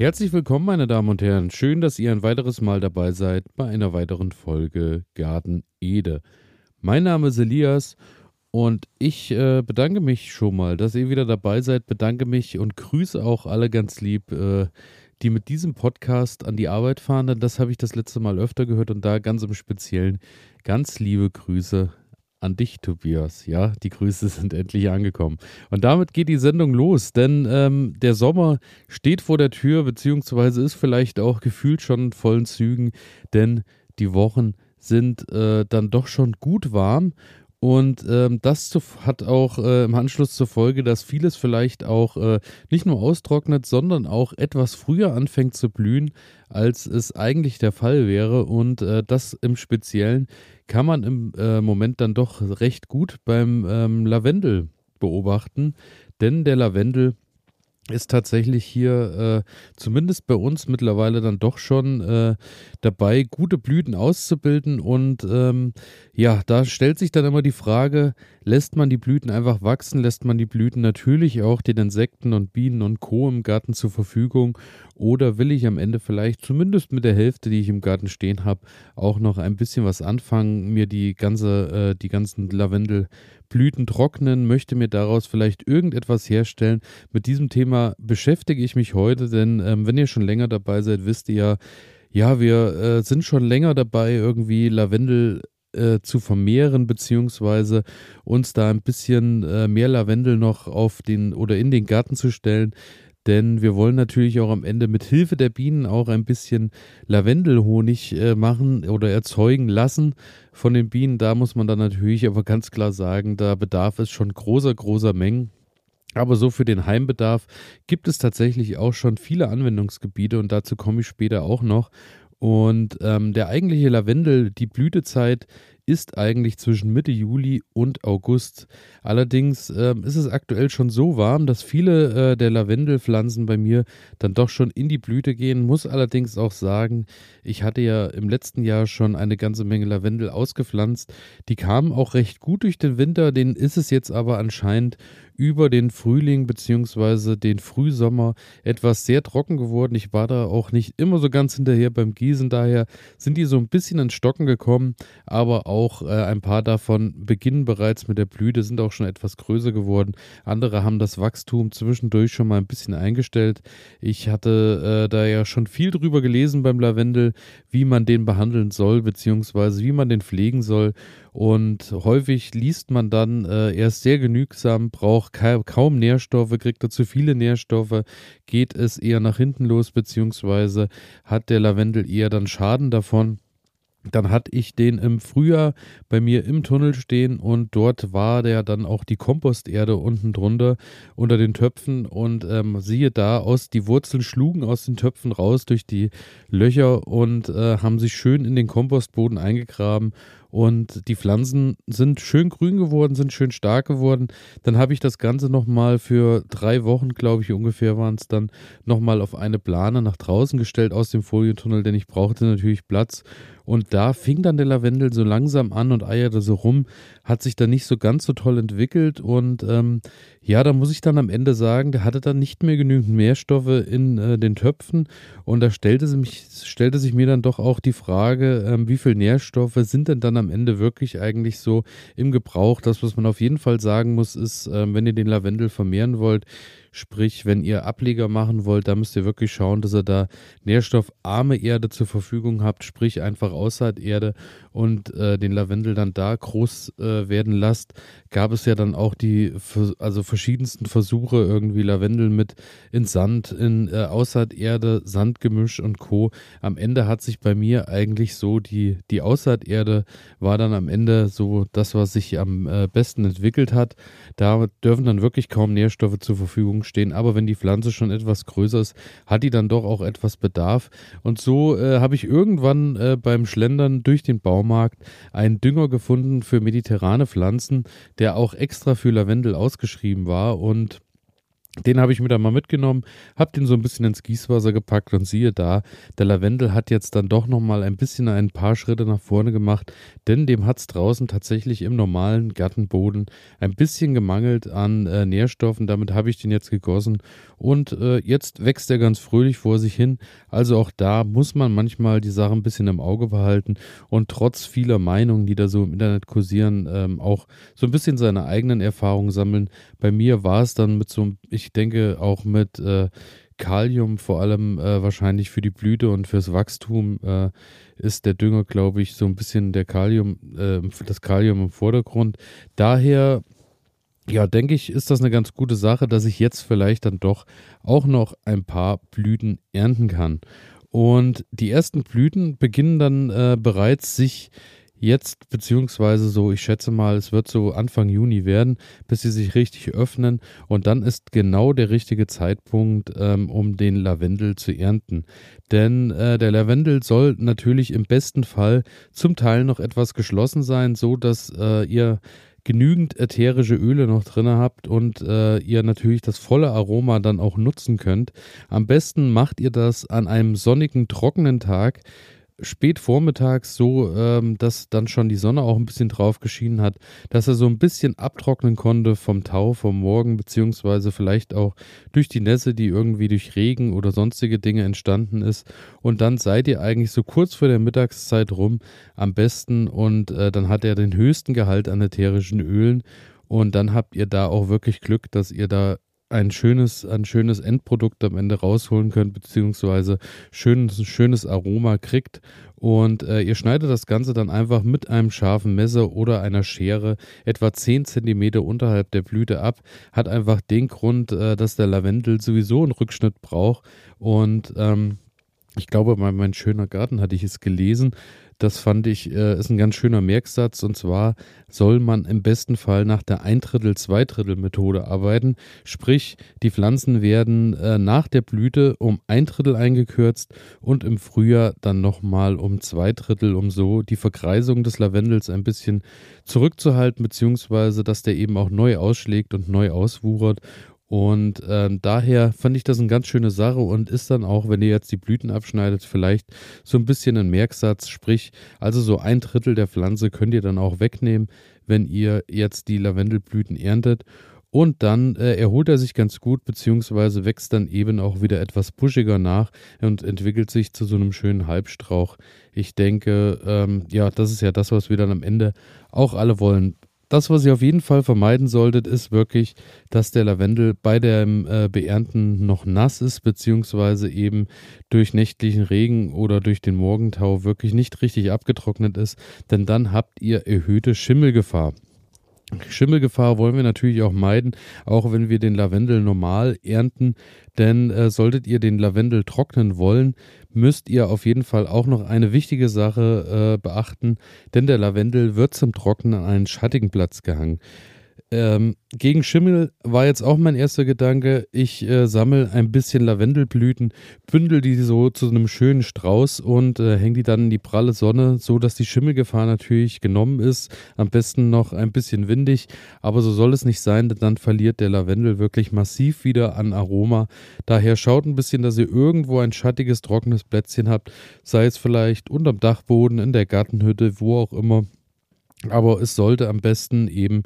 Herzlich willkommen, meine Damen und Herren. Schön, dass ihr ein weiteres Mal dabei seid bei einer weiteren Folge Garten Ede. Mein Name ist Elias und ich äh, bedanke mich schon mal, dass ihr wieder dabei seid. Bedanke mich und grüße auch alle ganz lieb, äh, die mit diesem Podcast an die Arbeit fahren. Denn das habe ich das letzte Mal öfter gehört und da ganz im Speziellen ganz liebe Grüße an dich, Tobias. Ja, die Grüße sind endlich angekommen. Und damit geht die Sendung los, denn ähm, der Sommer steht vor der Tür, beziehungsweise ist vielleicht auch gefühlt schon in vollen Zügen, denn die Wochen sind äh, dann doch schon gut warm und ähm, das zu, hat auch äh, im Anschluss zur Folge, dass vieles vielleicht auch äh, nicht nur austrocknet, sondern auch etwas früher anfängt zu blühen, als es eigentlich der Fall wäre. Und äh, das im Speziellen kann man im äh, Moment dann doch recht gut beim ähm, Lavendel beobachten. Denn der Lavendel ist tatsächlich hier äh, zumindest bei uns mittlerweile dann doch schon äh, dabei, gute Blüten auszubilden. Und ähm, ja, da stellt sich dann immer die Frage, lässt man die Blüten einfach wachsen, lässt man die Blüten natürlich auch den Insekten und Bienen und Co. im Garten zur Verfügung oder will ich am Ende vielleicht zumindest mit der Hälfte, die ich im Garten stehen habe, auch noch ein bisschen was anfangen, mir die ganze, äh, die ganzen Lavendelblüten trocknen, möchte mir daraus vielleicht irgendetwas herstellen. Mit diesem Thema beschäftige ich mich heute, denn ähm, wenn ihr schon länger dabei seid, wisst ihr ja, ja, wir äh, sind schon länger dabei, irgendwie Lavendel äh, zu vermehren, beziehungsweise uns da ein bisschen äh, mehr Lavendel noch auf den oder in den Garten zu stellen. Denn wir wollen natürlich auch am Ende mit Hilfe der Bienen auch ein bisschen Lavendelhonig äh, machen oder erzeugen lassen von den Bienen. Da muss man dann natürlich aber ganz klar sagen, da bedarf es schon großer, großer Mengen. Aber so für den Heimbedarf gibt es tatsächlich auch schon viele Anwendungsgebiete und dazu komme ich später auch noch. Und ähm, der eigentliche Lavendel, die Blütezeit ist eigentlich zwischen Mitte Juli und August. Allerdings äh, ist es aktuell schon so warm, dass viele äh, der Lavendelpflanzen bei mir dann doch schon in die Blüte gehen. Muss allerdings auch sagen, ich hatte ja im letzten Jahr schon eine ganze Menge Lavendel ausgepflanzt. Die kamen auch recht gut durch den Winter, denen ist es jetzt aber anscheinend über den Frühling bzw. den Frühsommer etwas sehr trocken geworden. Ich war da auch nicht immer so ganz hinterher beim Gießen, daher sind die so ein bisschen ins Stocken gekommen, aber auch äh, ein paar davon beginnen bereits mit der Blüte, sind auch schon etwas größer geworden. Andere haben das Wachstum zwischendurch schon mal ein bisschen eingestellt. Ich hatte äh, da ja schon viel drüber gelesen beim Lavendel, wie man den behandeln soll, beziehungsweise wie man den pflegen soll. Und häufig liest man dann, äh, er ist sehr genügsam, braucht ka kaum Nährstoffe, kriegt er zu viele Nährstoffe, geht es eher nach hinten los, beziehungsweise hat der Lavendel eher dann Schaden davon. Dann hatte ich den im Frühjahr bei mir im Tunnel stehen und dort war der dann auch die Komposterde unten drunter unter den Töpfen und ähm, siehe da aus, die Wurzeln schlugen aus den Töpfen raus durch die Löcher und äh, haben sich schön in den Kompostboden eingegraben und die Pflanzen sind schön grün geworden, sind schön stark geworden. Dann habe ich das Ganze nochmal für drei Wochen, glaube ich, ungefähr waren es dann, nochmal auf eine Plane nach draußen gestellt aus dem Folientunnel, denn ich brauchte natürlich Platz. Und da fing dann der Lavendel so langsam an und eierte so rum, hat sich dann nicht so ganz so toll entwickelt. Und ähm, ja, da muss ich dann am Ende sagen, der hatte dann nicht mehr genügend Nährstoffe in äh, den Töpfen. Und da stellte, mich, stellte sich mir dann doch auch die Frage, ähm, wie viel Nährstoffe sind denn dann am Ende wirklich eigentlich so im Gebrauch? Das, was man auf jeden Fall sagen muss, ist, ähm, wenn ihr den Lavendel vermehren wollt, Sprich, wenn ihr Ableger machen wollt, da müsst ihr wirklich schauen, dass ihr da nährstoffarme Erde zur Verfügung habt, sprich einfach Aussaaterde und äh, den Lavendel dann da groß äh, werden lasst. Gab es ja dann auch die also verschiedensten Versuche, irgendwie Lavendel mit in Sand, in äh, Aussaaterde, Sandgemisch und Co. Am Ende hat sich bei mir eigentlich so die, die Aussaaterde war dann am Ende so das, was sich am äh, besten entwickelt hat. Da dürfen dann wirklich kaum Nährstoffe zur Verfügung stehen. Aber wenn die Pflanze schon etwas größer ist, hat die dann doch auch etwas Bedarf. Und so äh, habe ich irgendwann äh, beim Schlendern durch den Baumarkt einen Dünger gefunden für mediterrane Pflanzen, der auch extra für Lavendel ausgeschrieben war. Und Den habe ich mir dann mal mitgenommen, habe den so ein bisschen ins Gießwasser gepackt und siehe da, der Lavendel hat jetzt dann doch nochmal ein bisschen ein paar Schritte nach vorne gemacht, denn dem hat es draußen tatsächlich im normalen Gartenboden ein bisschen gemangelt an äh, Nährstoffen. Damit habe ich den jetzt gegossen und äh, jetzt wächst er ganz fröhlich vor sich hin. Also auch da muss man manchmal die Sache ein bisschen im Auge behalten und trotz vieler Meinungen, die da so im Internet kursieren, ähm, auch so ein bisschen seine eigenen Erfahrungen sammeln. Bei mir war es dann mit so einem ich denke auch mit äh, Kalium, vor allem äh, wahrscheinlich für die Blüte und fürs Wachstum, äh, ist der Dünger, glaube ich, so ein bisschen der Kalium, äh, das Kalium im Vordergrund. Daher, ja, denke ich, ist das eine ganz gute Sache, dass ich jetzt vielleicht dann doch auch noch ein paar Blüten ernten kann. Und die ersten Blüten beginnen dann äh, bereits sich jetzt, beziehungsweise so, ich schätze mal, es wird so Anfang Juni werden, bis sie sich richtig öffnen. Und dann ist genau der richtige Zeitpunkt, ähm, um den Lavendel zu ernten. Denn äh, der Lavendel soll natürlich im besten Fall zum Teil noch etwas geschlossen sein, so dass äh, ihr genügend ätherische Öle noch drin habt und äh, ihr natürlich das volle Aroma dann auch nutzen könnt. Am besten macht ihr das an einem sonnigen, trockenen Tag spät vormittags so, ähm, dass dann schon die Sonne auch ein bisschen drauf geschienen hat, dass er so ein bisschen abtrocknen konnte vom Tau vom Morgen, beziehungsweise vielleicht auch durch die Nässe, die irgendwie durch Regen oder sonstige Dinge entstanden ist. Und dann seid ihr eigentlich so kurz vor der Mittagszeit rum am besten und äh, dann hat er den höchsten Gehalt an ätherischen Ölen. Und dann habt ihr da auch wirklich Glück, dass ihr da ein schönes, ein schönes Endprodukt am Ende rausholen könnt, beziehungsweise schönes, schönes Aroma kriegt. Und äh, ihr schneidet das Ganze dann einfach mit einem scharfen Messer oder einer Schere etwa 10 cm unterhalb der Blüte ab. Hat einfach den Grund, äh, dass der Lavendel sowieso einen Rückschnitt braucht. Und ähm, ich glaube, bei mein schöner Garten hatte ich es gelesen, das fand ich, äh, ist ein ganz schöner Merksatz. Und zwar soll man im besten Fall nach der Eindrittel, Zweidrittel-Methode arbeiten. Sprich, die Pflanzen werden äh, nach der Blüte um ein Drittel eingekürzt und im Frühjahr dann nochmal um zwei Drittel, um so die Verkreisung des Lavendels ein bisschen zurückzuhalten, beziehungsweise dass der eben auch neu ausschlägt und neu auswuchert und äh, daher fand ich das eine ganz schöne Sache und ist dann auch, wenn ihr jetzt die Blüten abschneidet, vielleicht so ein bisschen ein Merksatz, sprich, also so ein Drittel der Pflanze könnt ihr dann auch wegnehmen, wenn ihr jetzt die Lavendelblüten erntet. Und dann äh, erholt er sich ganz gut, beziehungsweise wächst dann eben auch wieder etwas buschiger nach und entwickelt sich zu so einem schönen Halbstrauch. Ich denke, ähm, ja, das ist ja das, was wir dann am Ende auch alle wollen. Das, was ihr auf jeden Fall vermeiden solltet, ist wirklich, dass der Lavendel bei dem äh, Beernten noch nass ist, beziehungsweise eben durch nächtlichen Regen oder durch den Morgentau wirklich nicht richtig abgetrocknet ist, denn dann habt ihr erhöhte Schimmelgefahr. Schimmelgefahr wollen wir natürlich auch meiden, auch wenn wir den Lavendel normal ernten. Denn äh, solltet ihr den Lavendel trocknen wollen, müsst ihr auf jeden Fall auch noch eine wichtige Sache äh, beachten, denn der Lavendel wird zum Trocknen an einen schattigen Platz gehangen. Ähm, gegen Schimmel war jetzt auch mein erster Gedanke. Ich äh, sammle ein bisschen Lavendelblüten, bündel die so zu einem schönen Strauß und äh, hänge die dann in die pralle Sonne, so dass die Schimmelgefahr natürlich genommen ist. Am besten noch ein bisschen windig, aber so soll es nicht sein, denn dann verliert der Lavendel wirklich massiv wieder an Aroma. Daher schaut ein bisschen, dass ihr irgendwo ein schattiges, trockenes Plätzchen habt, sei es vielleicht unterm Dachboden, in der Gartenhütte, wo auch immer. Aber es sollte am besten eben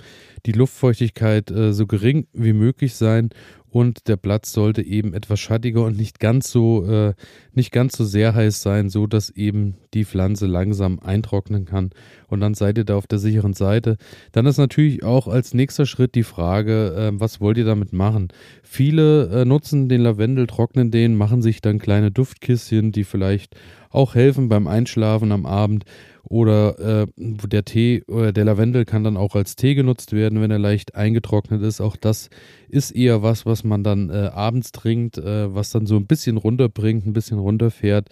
die Luftfeuchtigkeit äh, so gering wie möglich sein und der Platz sollte eben etwas schattiger und nicht ganz so äh, nicht ganz so sehr heiß sein, so dass eben die Pflanze langsam eintrocknen kann und dann seid ihr da auf der sicheren Seite. Dann ist natürlich auch als nächster Schritt die Frage, äh, was wollt ihr damit machen? Viele äh, nutzen den Lavendel, trocknen den, machen sich dann kleine Duftkisschen, die vielleicht auch helfen beim Einschlafen am Abend oder äh, der Tee oder der Lavendel kann dann auch als Tee genutzt werden, wenn er leicht eingetrocknet ist. Auch das ist eher was, was man dann äh, abends trinkt, äh, was dann so ein bisschen runterbringt, ein bisschen runterfährt.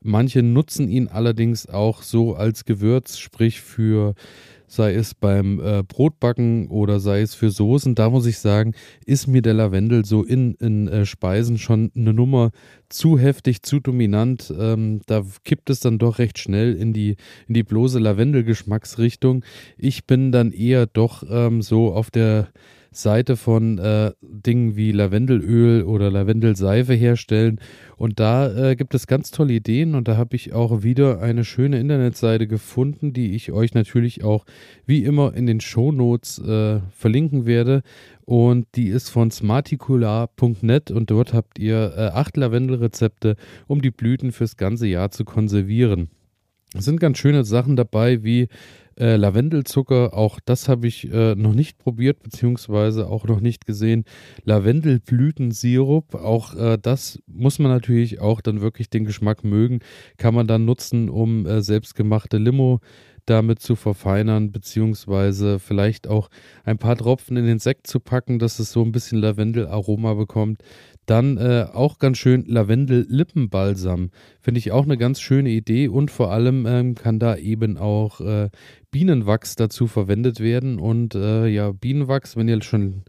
Manche nutzen ihn allerdings auch so als Gewürz, sprich für sei es beim äh, Brotbacken oder sei es für Soßen, da muss ich sagen, ist mir der Lavendel so in, in äh, Speisen schon eine Nummer zu heftig, zu dominant. Ähm, da kippt es dann doch recht schnell in die, in die bloße Lavendelgeschmacksrichtung. Ich bin dann eher doch ähm, so auf der Seite von äh, Dingen wie Lavendelöl oder Lavendelseife herstellen. Und da äh, gibt es ganz tolle Ideen und da habe ich auch wieder eine schöne Internetseite gefunden, die ich euch natürlich auch wie immer in den Shownotes äh, verlinken werde. Und die ist von smarticular.net und dort habt ihr äh, acht Lavendelrezepte, um die Blüten fürs ganze Jahr zu konservieren. Es sind ganz schöne Sachen dabei, wie äh, Lavendelzucker, auch das habe ich äh, noch nicht probiert, beziehungsweise auch noch nicht gesehen. Lavendelblütensirup, auch äh, das muss man natürlich auch dann wirklich den Geschmack mögen, kann man dann nutzen, um äh, selbstgemachte Limo damit zu verfeinern, beziehungsweise vielleicht auch ein paar Tropfen in den Sekt zu packen, dass es so ein bisschen Lavendelaroma bekommt. Dann äh, auch ganz schön Lavendel-Lippenbalsam. Finde ich auch eine ganz schöne Idee und vor allem ähm, kann da eben auch äh, Bienenwachs dazu verwendet werden. Und äh, ja, Bienenwachs, wenn ihr schon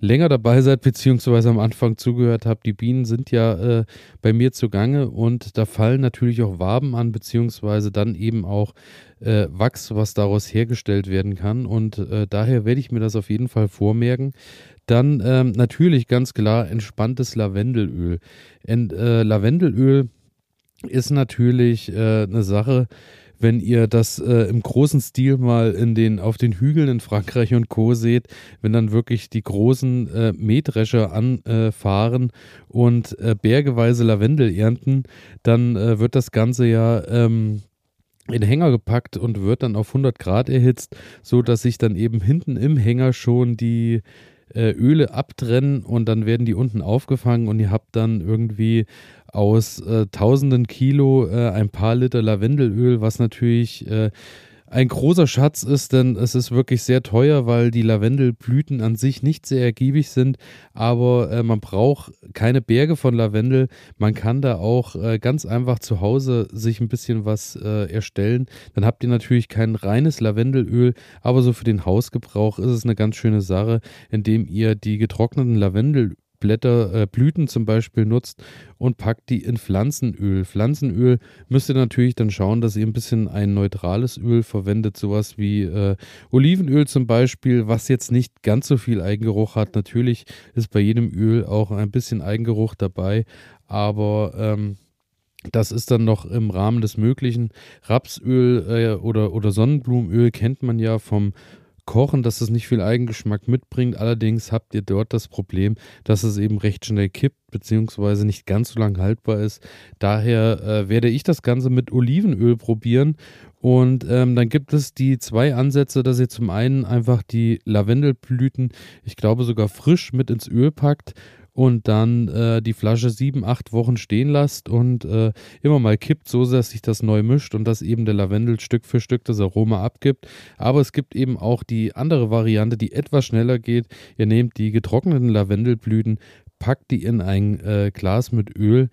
länger dabei seid, beziehungsweise am Anfang zugehört habt, die Bienen sind ja äh, bei mir zugange und da fallen natürlich auch Waben an, beziehungsweise dann eben auch äh, Wachs, was daraus hergestellt werden kann. Und äh, daher werde ich mir das auf jeden Fall vormerken. Dann ähm, natürlich ganz klar entspanntes Lavendelöl. Und, äh, Lavendelöl ist natürlich äh, eine Sache, wenn ihr das äh, im großen Stil mal in den, auf den Hügeln in Frankreich und Co. seht, wenn dann wirklich die großen äh, Mähdrescher anfahren und äh, bergeweise Lavendel ernten, dann äh, wird das Ganze ja ähm, in Hänger gepackt und wird dann auf 100 Grad erhitzt, so dass sich dann eben hinten im Hänger schon die äh, Öle abtrennen und dann werden die unten aufgefangen und ihr habt dann irgendwie aus äh, tausenden Kilo äh, ein paar Liter Lavendelöl, was natürlich äh, ein großer Schatz ist, denn es ist wirklich sehr teuer, weil die Lavendelblüten an sich nicht sehr ergiebig sind, aber äh, man braucht keine Berge von Lavendel. Man kann da auch äh, ganz einfach zu Hause sich ein bisschen was äh, erstellen. Dann habt ihr natürlich kein reines Lavendelöl, aber so für den Hausgebrauch ist es eine ganz schöne Sache, indem ihr die getrockneten Lavendelöl Blätter, äh, Blüten zum Beispiel nutzt und packt die in Pflanzenöl. Pflanzenöl müsst ihr natürlich dann schauen, dass ihr ein bisschen ein neutrales Öl verwendet, sowas wie äh, Olivenöl zum Beispiel, was jetzt nicht ganz so viel Eigengeruch hat. Natürlich ist bei jedem Öl auch ein bisschen Eigengeruch dabei, aber ähm, das ist dann noch im Rahmen des Möglichen. Rapsöl äh, oder, oder Sonnenblumenöl kennt man ja vom kochen, dass es nicht viel Eigengeschmack mitbringt. Allerdings habt ihr dort das Problem, dass es eben recht schnell kippt, beziehungsweise nicht ganz so lang haltbar ist. Daher äh, werde ich das Ganze mit Olivenöl probieren. Und ähm, dann gibt es die zwei Ansätze, dass ihr zum einen einfach die Lavendelblüten, ich glaube sogar frisch mit ins Öl packt und dann äh, die Flasche sieben, acht Wochen stehen lasst und äh, immer mal kippt, so dass sich das neu mischt und dass eben der Lavendel Stück für Stück das Aroma abgibt. Aber es gibt eben auch die andere Variante, die etwas schneller geht. Ihr nehmt die getrockneten Lavendelblüten, packt die in ein äh, Glas mit Öl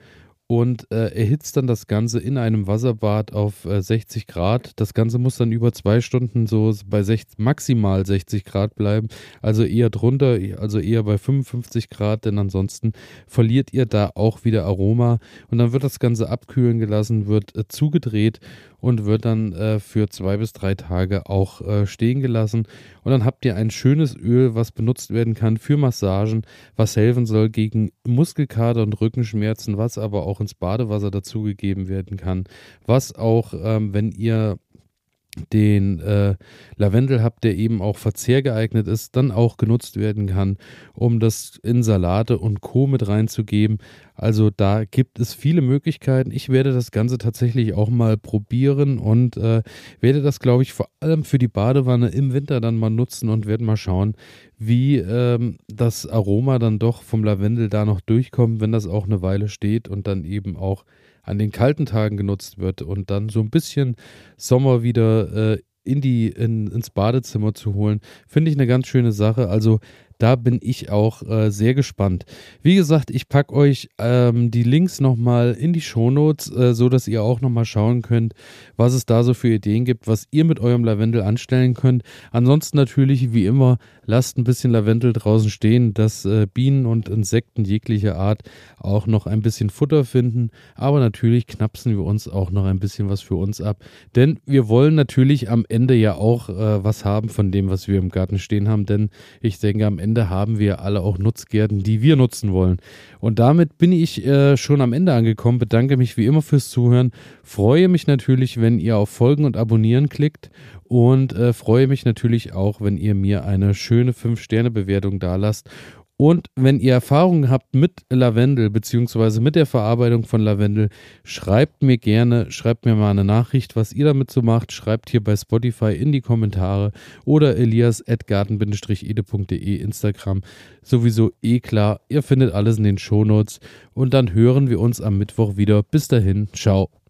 und äh, erhitzt dann das Ganze in einem Wasserbad auf äh, 60 Grad. Das Ganze muss dann über zwei Stunden so bei 60, maximal 60 Grad bleiben, also eher drunter, also eher bei 55 Grad, denn ansonsten verliert ihr da auch wieder Aroma. Und dann wird das Ganze abkühlen gelassen, wird äh, zugedreht und wird dann äh, für zwei bis drei Tage auch äh, stehen gelassen. Und dann habt ihr ein schönes Öl, was benutzt werden kann für Massagen, was helfen soll gegen Muskelkater und Rückenschmerzen, was aber auch ins Badewasser dazugegeben werden kann, was auch, ähm, wenn ihr den äh, Lavendel habt, der eben auch verzehrgeeignet ist, dann auch genutzt werden kann, um das in Salate und Co. mit reinzugeben. Also da gibt es viele Möglichkeiten. Ich werde das Ganze tatsächlich auch mal probieren und äh, werde das, glaube ich, vor allem für die Badewanne im Winter dann mal nutzen und werde mal schauen, wie ähm, das Aroma dann doch vom Lavendel da noch durchkommt, wenn das auch eine Weile steht und dann eben auch an den kalten Tagen genutzt wird und dann so ein bisschen Sommer wieder äh, in die, in, ins Badezimmer zu holen, finde ich eine ganz schöne Sache. Also da bin ich auch äh, sehr gespannt. Wie gesagt, ich packe euch ähm, die Links nochmal in die Shownotes, äh, so dass ihr auch nochmal schauen könnt, was es da so für Ideen gibt, was ihr mit eurem Lavendel anstellen könnt. Ansonsten natürlich, wie immer, lasst ein bisschen Lavendel draußen stehen, dass äh, Bienen und Insekten jeglicher Art auch noch ein bisschen Futter finden. Aber natürlich knapsen wir uns auch noch ein bisschen was für uns ab. Denn wir wollen natürlich am Ende ja auch äh, was haben von dem, was wir im Garten stehen haben. Denn ich denke, am Ende Ende haben wir alle auch Nutzgärten, die wir nutzen wollen. Und damit bin ich äh, schon am Ende angekommen. Bedanke mich wie immer fürs Zuhören. Freue mich natürlich, wenn ihr auf Folgen und Abonnieren klickt. Und äh, freue mich natürlich auch, wenn ihr mir eine schöne 5-Sterne-Bewertung da lasst. Und wenn ihr Erfahrungen habt mit Lavendel beziehungsweise mit der Verarbeitung von Lavendel, schreibt mir gerne, schreibt mir mal eine Nachricht, was ihr damit so macht. Schreibt hier bei Spotify in die Kommentare oder elias.garten-ede.de Instagram. Sowieso eh klar, ihr findet alles in den Shownotes. Und dann hören wir uns am Mittwoch wieder. Bis dahin, ciao.